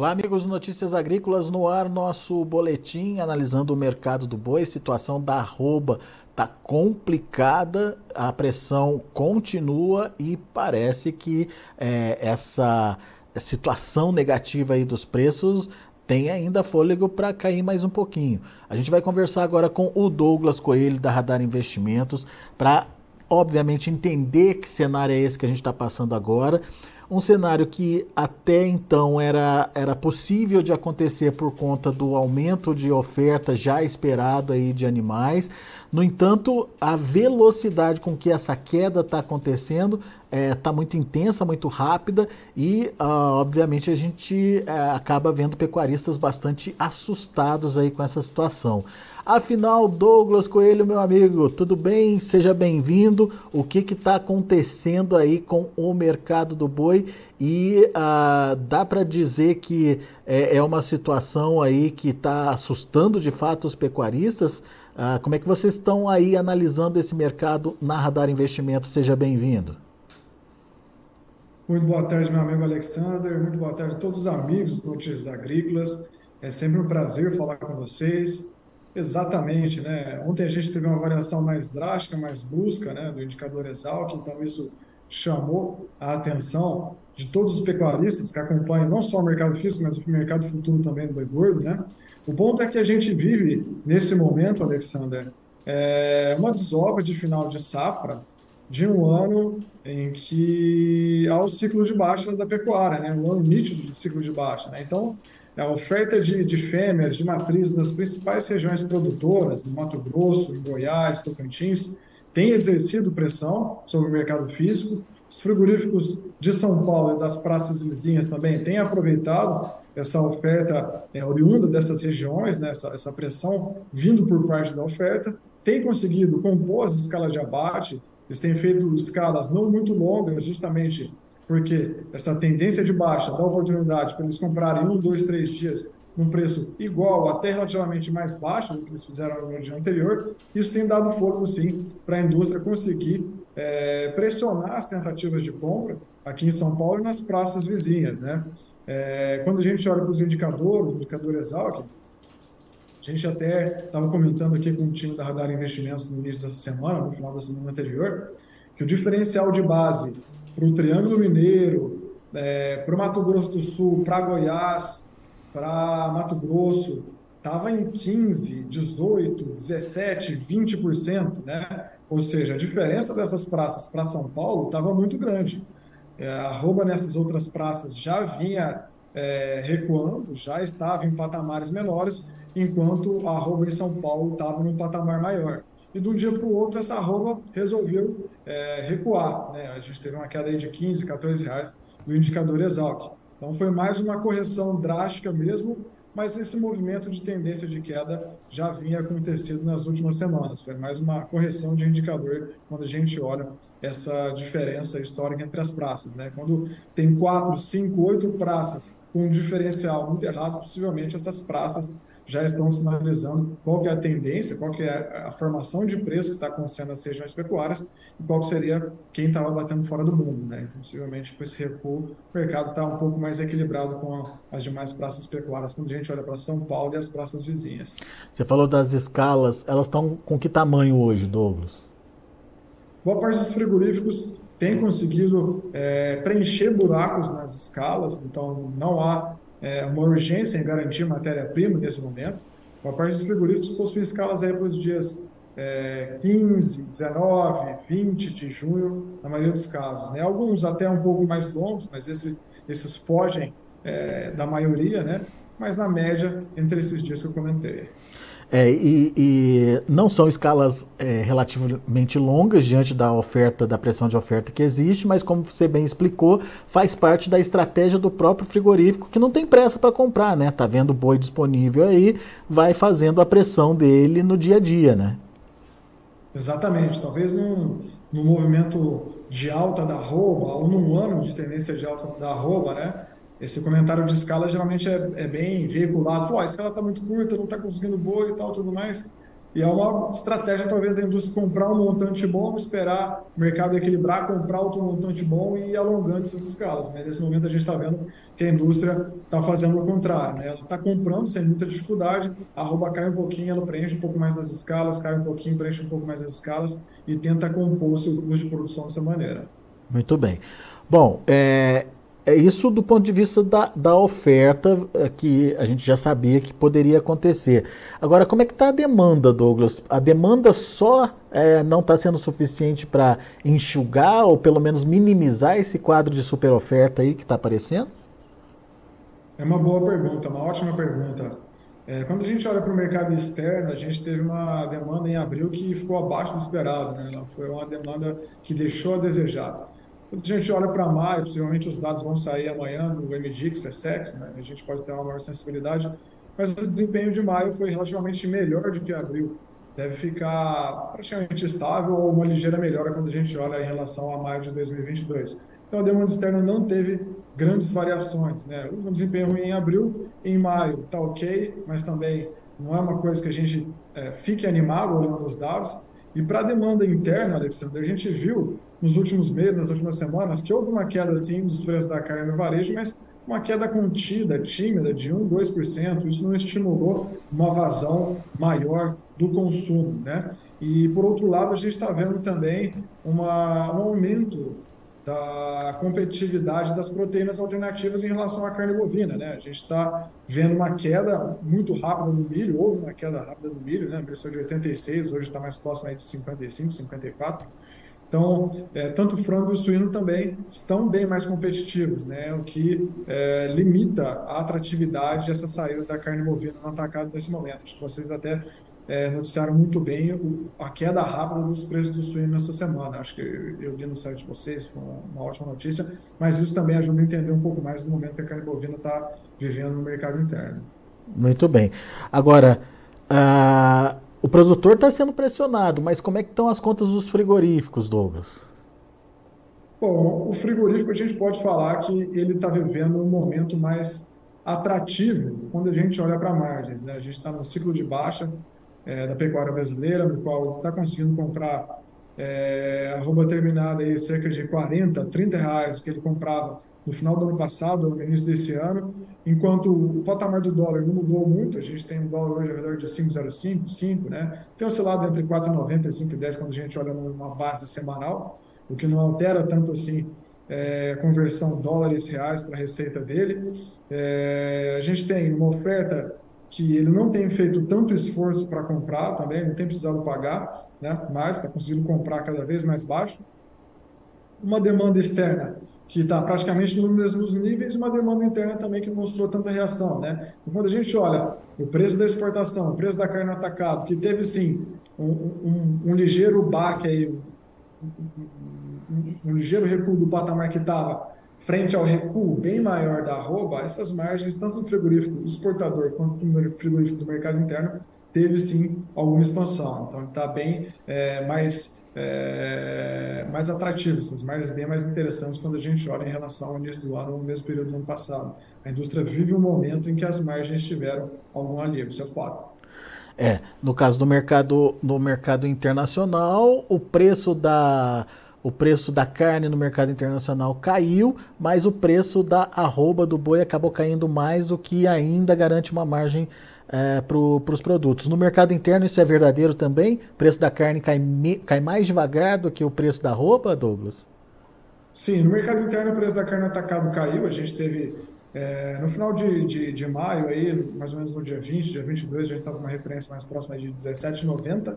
Olá, amigos Notícias Agrícolas, no ar nosso boletim analisando o mercado do boi, situação da arroba está complicada, a pressão continua e parece que é, essa situação negativa aí dos preços tem ainda fôlego para cair mais um pouquinho. A gente vai conversar agora com o Douglas Coelho da Radar Investimentos para, obviamente, entender que cenário é esse que a gente está passando agora um cenário que até então era, era possível de acontecer por conta do aumento de oferta já esperado aí de animais. No entanto, a velocidade com que essa queda está acontecendo está é, tá muito intensa, muito rápida e, uh, obviamente, a gente uh, acaba vendo pecuaristas bastante assustados aí com essa situação. Afinal, Douglas Coelho, meu amigo, tudo bem? Seja bem-vindo. O que está acontecendo aí com o mercado do boi? E uh, dá para dizer que é, é, uma situação aí que está assustando de fato os pecuaristas? Uh, como é que vocês estão aí analisando esse mercado na Radar Investimentos? Seja bem-vindo. Muito boa tarde, meu amigo Alexander. Muito boa tarde a todos os amigos do Notícias Agrícolas. É sempre um prazer falar com vocês. Exatamente, né? Ontem a gente teve uma variação mais drástica, mais brusca, né, do indicador Exalc, então isso chamou a atenção de todos os pecuaristas que acompanham não só o mercado físico, mas o mercado futuro também do boi gordo, né? O ponto é que a gente vive nesse momento, Alexander, é uma desova de final de safra de um ano em que há o ciclo de baixa da pecuária, né? Um ano nítido de ciclo de baixa, né? Então, a oferta de, de fêmeas, de matrizes das principais regiões produtoras, no Mato Grosso, em Goiás, Tocantins, tem exercido pressão sobre o mercado físico. Os frigoríficos de São Paulo e das praças vizinhas também têm aproveitado essa oferta é, oriunda dessas regiões, né, essa, essa pressão vindo por parte da oferta, tem conseguido compor as escalas de abate, eles têm feito escalas não muito longas, justamente porque essa tendência de baixa dá oportunidade para eles comprarem um, dois, três dias num preço igual, até relativamente mais baixo do que eles fizeram no dia anterior. Isso tem dado fogo, sim, para a indústria conseguir é, pressionar as tentativas de compra aqui em São Paulo e nas praças vizinhas. Né? É, quando a gente olha para os indicadores, o indicador Exalc, a gente até estava comentando aqui com o time da Radar Investimentos no início dessa semana, no final da semana anterior, que o diferencial de base para o Triângulo Mineiro, é, para o Mato Grosso do Sul, para Goiás, para Mato Grosso, estava em 15, 18, 17, 20%, né? Ou seja, a diferença dessas praças para São Paulo estava muito grande. É, a arroba nessas outras praças já vinha é, recuando, já estava em patamares menores, enquanto a arroba em São Paulo estava num patamar maior e de um dia para o outro essa arroba resolveu é, recuar. Né? A gente teve uma queda de 15, 14 reais no indicador Exalc. Então foi mais uma correção drástica mesmo, mas esse movimento de tendência de queda já vinha acontecendo nas últimas semanas. Foi mais uma correção de indicador quando a gente olha essa diferença histórica entre as praças. Né? Quando tem quatro, cinco, oito praças com um diferencial muito errado, possivelmente essas praças já estão sinalizando qual que é a tendência, qual que é a formação de preço que está acontecendo nas regiões pecuárias e qual seria quem estava batendo fora do mundo. Né? Então, possivelmente, com esse recuo, o mercado está um pouco mais equilibrado com as demais praças pecuárias, quando a gente olha para São Paulo e as praças vizinhas. Você falou das escalas, elas estão com que tamanho hoje, Douglas? Boa parte dos frigoríficos tem conseguido é, preencher buracos nas escalas, então não há é, uma urgência em garantir matéria-prima nesse momento. A parte dos frigoríficos possui escalas aí para os dias é, 15, 19, 20 de junho, na maioria dos casos. Né? Alguns até um pouco mais longos, mas esse, esses fogem é, da maioria, né? mas na média entre esses dias que eu comentei. É, e, e, não são escalas é, relativamente longas diante da oferta, da pressão de oferta que existe, mas como você bem explicou, faz parte da estratégia do próprio frigorífico que não tem pressa para comprar, né? Tá vendo boi disponível aí, vai fazendo a pressão dele no dia a dia, né? Exatamente. Talvez num, num movimento de alta da arroba, ou num ano de tendência de alta da arroba, né? Esse comentário de escala geralmente é, é bem veiculado. Fala, a escala está muito curta, não está conseguindo boa e tal, tudo mais. E é uma estratégia, talvez, da indústria comprar um montante bom, esperar o mercado equilibrar, comprar outro montante bom e ir alongando essas escalas. Mas nesse momento a gente está vendo que a indústria está fazendo o contrário. Né? Ela está comprando sem muita dificuldade, a arroba cai um pouquinho, ela preenche um pouco mais das escalas, cai um pouquinho, preenche um pouco mais das escalas e tenta compor o seu custo de produção dessa maneira. Muito bem. Bom, é, é isso do ponto de vista da, da oferta é, que a gente já sabia que poderia acontecer. Agora, como é que está a demanda, Douglas? A demanda só é, não está sendo suficiente para enxugar ou pelo menos minimizar esse quadro de super oferta aí que está aparecendo? É uma boa pergunta, uma ótima pergunta. É, quando a gente olha para o mercado externo, a gente teve uma demanda em abril que ficou abaixo do esperado. Né? Foi uma demanda que deixou a desejar. Quando a gente olha para maio, possivelmente os dados vão sair amanhã do MDX, SEX, né? a gente pode ter uma maior sensibilidade, mas o desempenho de maio foi relativamente melhor do que abril. Deve ficar praticamente estável ou uma ligeira melhora quando a gente olha em relação a maio de 2022. Então a demanda externa não teve grandes variações. Né? Houve um desempenho ruim em abril, em maio está ok, mas também não é uma coisa que a gente é, fique animado olhando os dados. E para a demanda interna, Alexandre, a gente viu nos últimos meses, nas últimas semanas, que houve uma queda sim dos preços da carne no varejo, mas uma queda contida, tímida, de 1, 2%. Isso não estimulou uma vazão maior do consumo. Né? E, por outro lado, a gente está vendo também uma, um aumento da competitividade das proteínas alternativas em relação à carne bovina. Né? A gente está vendo uma queda muito rápida no milho, houve uma queda rápida no milho, né? começou de 86, hoje está mais próximo aí de 55, 54. Então, é, tanto o frango e o suíno também estão bem mais competitivos, né? o que é, limita a atratividade dessa saída da carne bovina no atacado nesse momento. Acho que vocês até é, noticiaram muito bem o, a queda rápida dos preços do suíno nessa semana. Acho que eu, eu li no site de vocês, foi uma, uma, ótima notícia, mas isso também ajuda a entender um pouco mais do momento que a carne bovina está vivendo no mercado interno. Muito bem. Agora, uh, o produtor está sendo pressionado, mas como é que estão as contas dos frigoríficos, Douglas? Bom, o frigorífico a gente pode falar que ele está vivendo um momento mais atrativo quando a gente olha para margens. Né? A gente está no ciclo de baixa, é, da pecuária brasileira, no qual está conseguindo comprar é, arroba terminada aí cerca de 40, 30 reais que ele comprava no final do ano passado, no início desse ano, enquanto o patamar do dólar não mudou muito, a gente tem um dólar hoje ao redor de 5,05, 5, né? Tem oscilado entre 4,90 e 5,10 quando a gente olha numa base semanal, o que não altera tanto assim é, conversão dólares reais para a receita dele. É, a gente tem uma oferta que ele não tem feito tanto esforço para comprar também, não tem precisado pagar, né, mas está conseguindo comprar cada vez mais baixo. Uma demanda externa que está praticamente nos mesmos níveis, uma demanda interna também que mostrou tanta reação. Né? Então, quando a gente olha o preço da exportação, o preço da carne atacado, que teve sim um, um, um ligeiro baque, aí, um, um, ligeiro recuo do patamar que estava frente ao recuo bem maior da arroba, essas margens, tanto no frigorífico exportador quanto no frigorífico do mercado interno, teve sim alguma expansão. Então está bem é, mais, é, mais atrativo, essas margens bem mais interessantes quando a gente olha em relação ao início do ano no mesmo período do ano passado. A indústria vive um momento em que as margens tiveram algum alívio, isso é fato. É, no caso do mercado, no mercado internacional, o preço da o preço da carne no mercado internacional caiu, mas o preço da arroba do boi acabou caindo mais, o que ainda garante uma margem é, para os produtos. No mercado interno isso é verdadeiro também? O preço da carne cai, me, cai mais devagar do que o preço da arroba, Douglas? Sim, no mercado interno o preço da carne atacado caiu. A gente teve é, no final de, de, de, maio, aí, mais ou menos no dia 20, dia 22, a gente estava com uma referência mais próxima de 17,90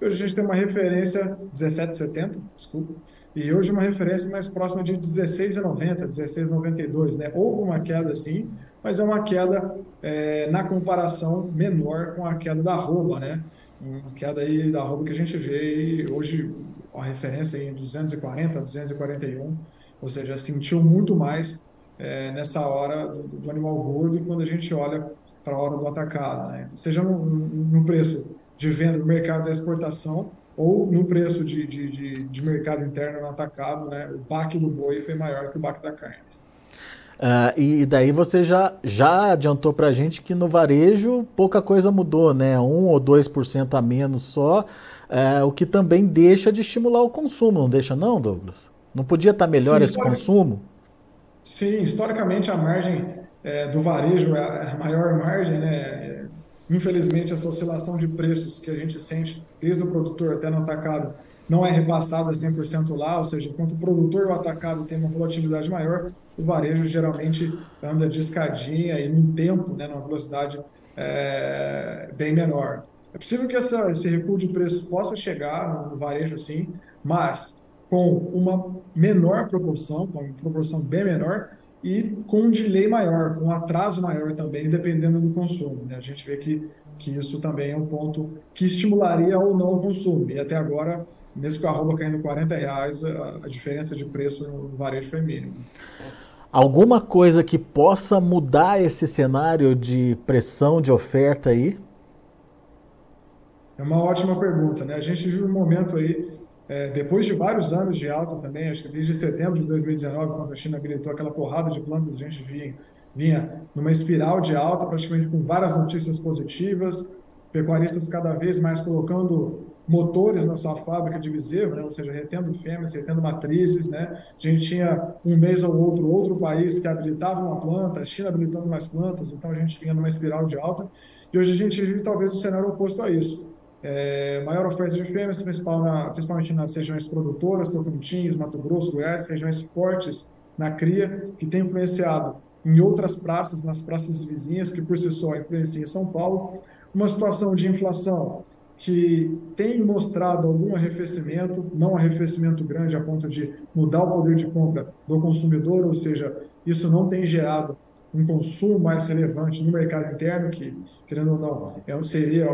Hoje a gente tem uma referência 17,70, desculpa, e hoje uma referência mais próxima de 16,90, 16,92, né? Houve uma queda sim, mas é uma queda é, na comparação menor com a queda da arroba, né? Uma queda aí da arroba que a gente vê hoje a referência em 240, 241, ou seja, sentiu muito mais é, nessa hora do, do, animal gordo quando a gente olha para a hora do atacado, né? Seja no, no preço de venda no mercado da exportação ou no preço de, de, de, de mercado interno no atacado, né, o baque do boi foi maior que o baque da carne. Uh, e daí você já, já adiantou para a gente que no varejo pouca coisa mudou, né? 1 ou 2% a menos só, uh, o que também deixa de estimular o consumo, não deixa não, Douglas? Não podia estar tá melhor Sim, esse consumo? Sim, historicamente a margem é, do varejo é a maior margem, né? Infelizmente essa oscilação de preços que a gente sente desde o produtor até no atacado não é repassada 100% lá, ou seja, enquanto o produtor e o atacado tem uma volatilidade maior, o varejo geralmente anda de escadinha e num tempo, né, numa velocidade é, bem menor. É possível que essa, esse recuo de preço possa chegar no varejo, sim, mas com uma menor proporção, com uma proporção bem menor, e com um delay maior, com um atraso maior também, dependendo do consumo. Né? A gente vê que, que isso também é um ponto que estimularia ou não o consumo. E até agora mesmo com a arroba caindo 40 reais, a, a diferença de preço no varejo foi mínima. Alguma coisa que possa mudar esse cenário de pressão de oferta aí? É uma ótima pergunta, né? A gente vive um momento aí, é, depois de vários anos de alta também, acho que desde setembro de 2019, quando a China gritou aquela porrada de plantas, a gente vinha, vinha numa espiral de alta, praticamente com várias notícias positivas, pecuaristas cada vez mais colocando motores na sua fábrica de bezerro, né? ou seja, retendo fêmeas, retendo matrizes. Né? A gente tinha um mês ou outro, outro país que habilitava uma planta, a China habilitando mais plantas, então a gente vinha numa espiral de alta. E hoje a gente vive talvez o cenário oposto a isso. É, maior oferta de fêmeas, principal na, principalmente nas regiões produtoras, Tocantins, Mato Grosso, Goiás, regiões fortes na cria, que tem influenciado em outras praças, nas praças vizinhas, que por si só influenciam em São Paulo. Uma situação de inflação que tem mostrado algum arrefecimento, não arrefecimento grande a ponto de mudar o poder de compra do consumidor, ou seja, isso não tem gerado um consumo mais relevante no mercado interno, que, querendo ou não, é, seria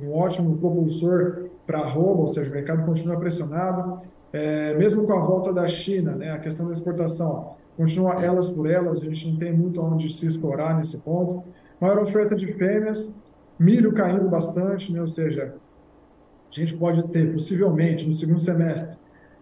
um ótimo propulsor para a rouba, ou seja, o mercado continua pressionado, é, mesmo com a volta da China, né, a questão da exportação, continua elas por elas, a gente não tem muito onde se escorar nesse ponto. Maior oferta de fêmeas, milho caindo bastante, né? ou seja, a gente pode ter, possivelmente, no segundo semestre,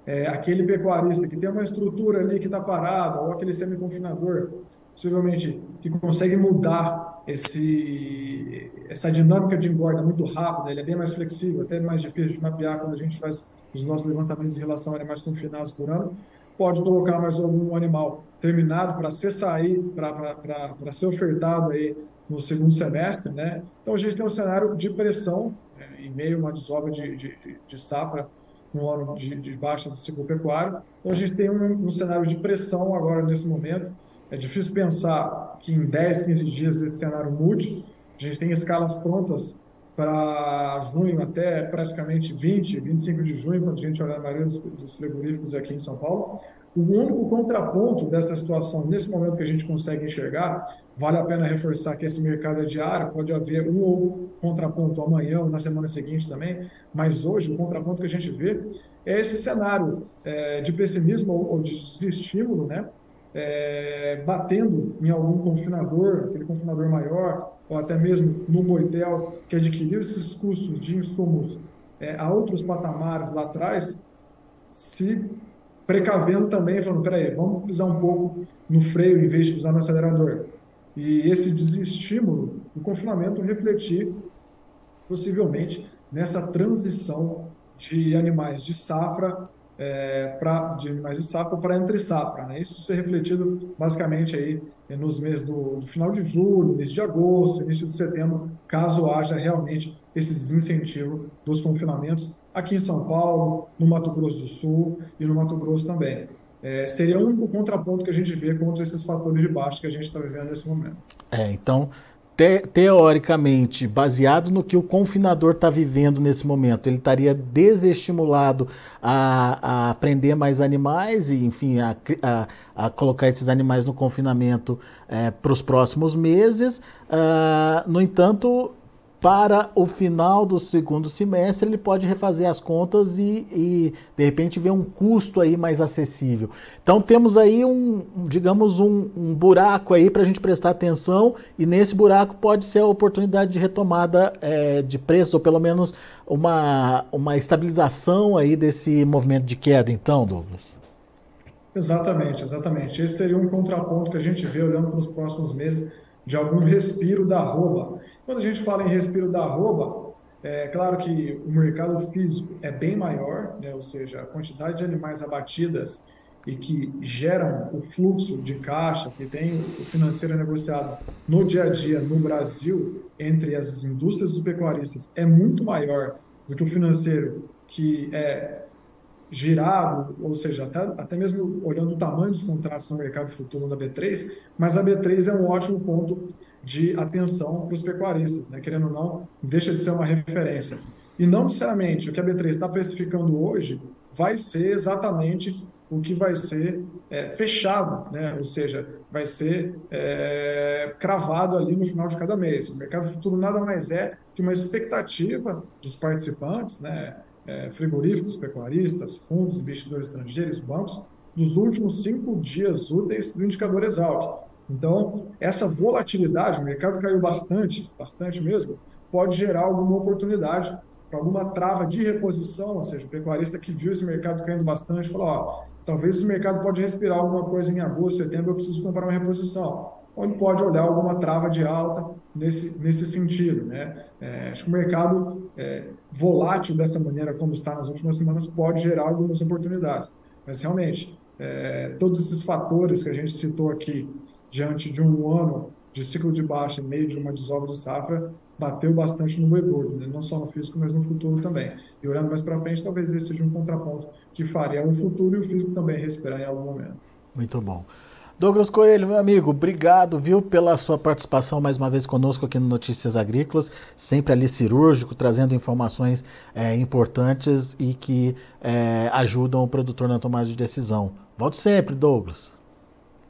é, aquele pecuarista que tem uma estrutura ali que está parada, ou aquele semiconfinador, possivelmente, que consegue mudar esse, essa dinâmica de engorda muito rápida, ele é bem mais flexível, até mais difícil de mapear quando a gente faz os nossos levantamentos em relação a animais confinados por ano, pode colocar mais algum animal terminado para ser sair, para ser ofertado aí no segundo semestre, né? Então a gente tem um cenário de pressão né, em meio a uma desova de, de, de safra no ano de, de, baixa do ciclo pecuário. Então a gente tem um, um, cenário de pressão agora nesse momento. É difícil pensar que em 10, 15 dias esse cenário mude. A gente tem escalas prontas para junho até praticamente 20, 25 de junho, quando a gente olhar a maioria dos frigoríficos aqui em São Paulo. O único contraponto dessa situação, nesse momento que a gente consegue enxergar, vale a pena reforçar que esse mercado é diário, pode haver um ou contraponto amanhã ou na semana seguinte também, mas hoje o contraponto que a gente vê é esse cenário é, de pessimismo ou, ou de desestímulo, né? É, batendo em algum confinador, aquele confinador maior, ou até mesmo no Boitel, que adquiriu esses custos de insumos é, a outros patamares lá atrás, se precavendo também, falando, peraí, vamos pisar um pouco no freio em vez de pisar no acelerador. E esse desestímulo, o confinamento refletir possivelmente nessa transição de animais de safra é, pra, de animais de safra para entre safra. Né? Isso ser refletido basicamente aí nos meses do, do, final de julho, início de agosto, início de setembro, caso haja realmente esse desincentivo dos confinamentos aqui em São Paulo, no Mato Grosso do Sul e no Mato Grosso também. É, seria o único contraponto que a gente vê contra esses fatores de baixo que a gente está vivendo nesse momento. É, então te, teoricamente, baseado no que o confinador está vivendo nesse momento, ele estaria desestimulado a, a prender mais animais e, enfim, a, a, a colocar esses animais no confinamento é, para os próximos meses. Uh, no entanto, para o final do segundo semestre, ele pode refazer as contas e, e, de repente ver um custo aí mais acessível. Então temos aí um, digamos, um, um buraco aí para a gente prestar atenção e nesse buraco pode ser a oportunidade de retomada é, de preços ou pelo menos uma, uma estabilização aí desse movimento de queda, então, Douglas. Exatamente, exatamente. Esse seria um contraponto que a gente vê olhando para os próximos meses de algum respiro da arroba. Quando a gente fala em respiro da arroba, é claro que o mercado físico é bem maior, né? ou seja, a quantidade de animais abatidas e que geram o fluxo de caixa, que tem o financeiro negociado no dia a dia no Brasil entre as indústrias pecuaristas é muito maior do que o financeiro que é girado, ou seja, até, até mesmo olhando o tamanho dos contratos no mercado futuro da B3, mas a B3 é um ótimo ponto de atenção para os pecuaristas, né? querendo ou não, deixa de ser uma referência. E não necessariamente o que a B3 está precificando hoje vai ser exatamente o que vai ser é, fechado, né? ou seja, vai ser é, cravado ali no final de cada mês. O mercado futuro nada mais é que uma expectativa dos participantes, né? É, frigoríficos, pecuaristas, fundos, investidores estrangeiros, bancos, dos últimos cinco dias úteis do indicador Exalc. Então, essa volatilidade, o mercado caiu bastante, bastante mesmo, pode gerar alguma oportunidade para alguma trava de reposição, ou seja, o pecuarista que viu esse mercado caindo bastante falou, ó, talvez esse mercado pode respirar alguma coisa em agosto, setembro, eu preciso comprar uma reposição. Onde pode olhar alguma trava de alta nesse, nesse sentido. Né? É, acho que o mercado é, volátil dessa maneira, como está nas últimas semanas, pode gerar algumas oportunidades. Mas, realmente, é, todos esses fatores que a gente citou aqui, diante de um ano de ciclo de baixa, meio de uma desova de safra, bateu bastante no boi gordo, né? não só no físico, mas no futuro também. E olhando mais para frente, talvez esse seja um contraponto que faria o futuro e o físico também respirar em algum momento. Muito bom. Douglas Coelho, meu amigo, obrigado, viu, pela sua participação mais uma vez conosco aqui no Notícias Agrícolas, sempre ali cirúrgico, trazendo informações é, importantes e que é, ajudam o produtor na tomada de decisão. Volte sempre, Douglas.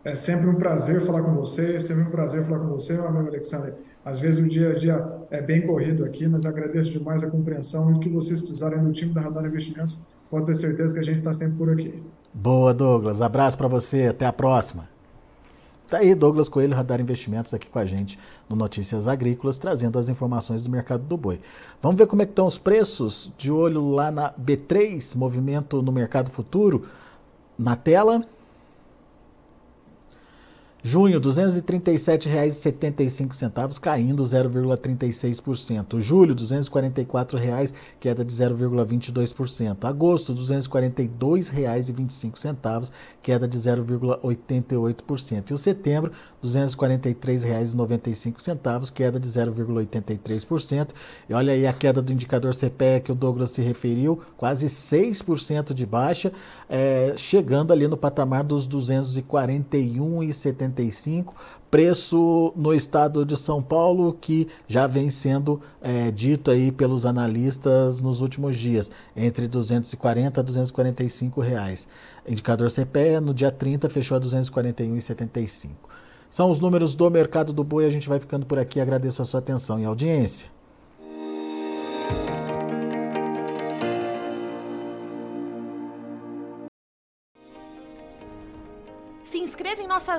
É sempre um prazer falar com você, é sempre um prazer falar com você, meu amigo Alexandre. Às vezes o dia a dia é bem corrido aqui, mas agradeço demais a compreensão e que vocês precisarem no time da Radar Investimentos, pode ter certeza que a gente está sempre por aqui. Boa, Douglas. Abraço para você. Até a próxima. Tá aí Douglas Coelho, Radar Investimentos, aqui com a gente no Notícias Agrícolas, trazendo as informações do mercado do boi. Vamos ver como é que estão os preços, de olho lá na B3, movimento no mercado futuro, na tela. Junho, R$ 237,75, caindo 0,36%. Julho, R$ 244,00, queda de 0,22%. Agosto, R$ 242,25, queda de 0,88%. E o setembro, R$ 243,95, queda de 0,83%. E olha aí a queda do indicador CPE que o Douglas se referiu, quase 6% de baixa, é, chegando ali no patamar dos 241,75 preço no estado de São Paulo que já vem sendo é, dito aí pelos analistas nos últimos dias, entre 240 a 245 reais. Indicador CPE no dia 30 fechou a 241,75. São os números do mercado do boi, a gente vai ficando por aqui. Agradeço a sua atenção e audiência.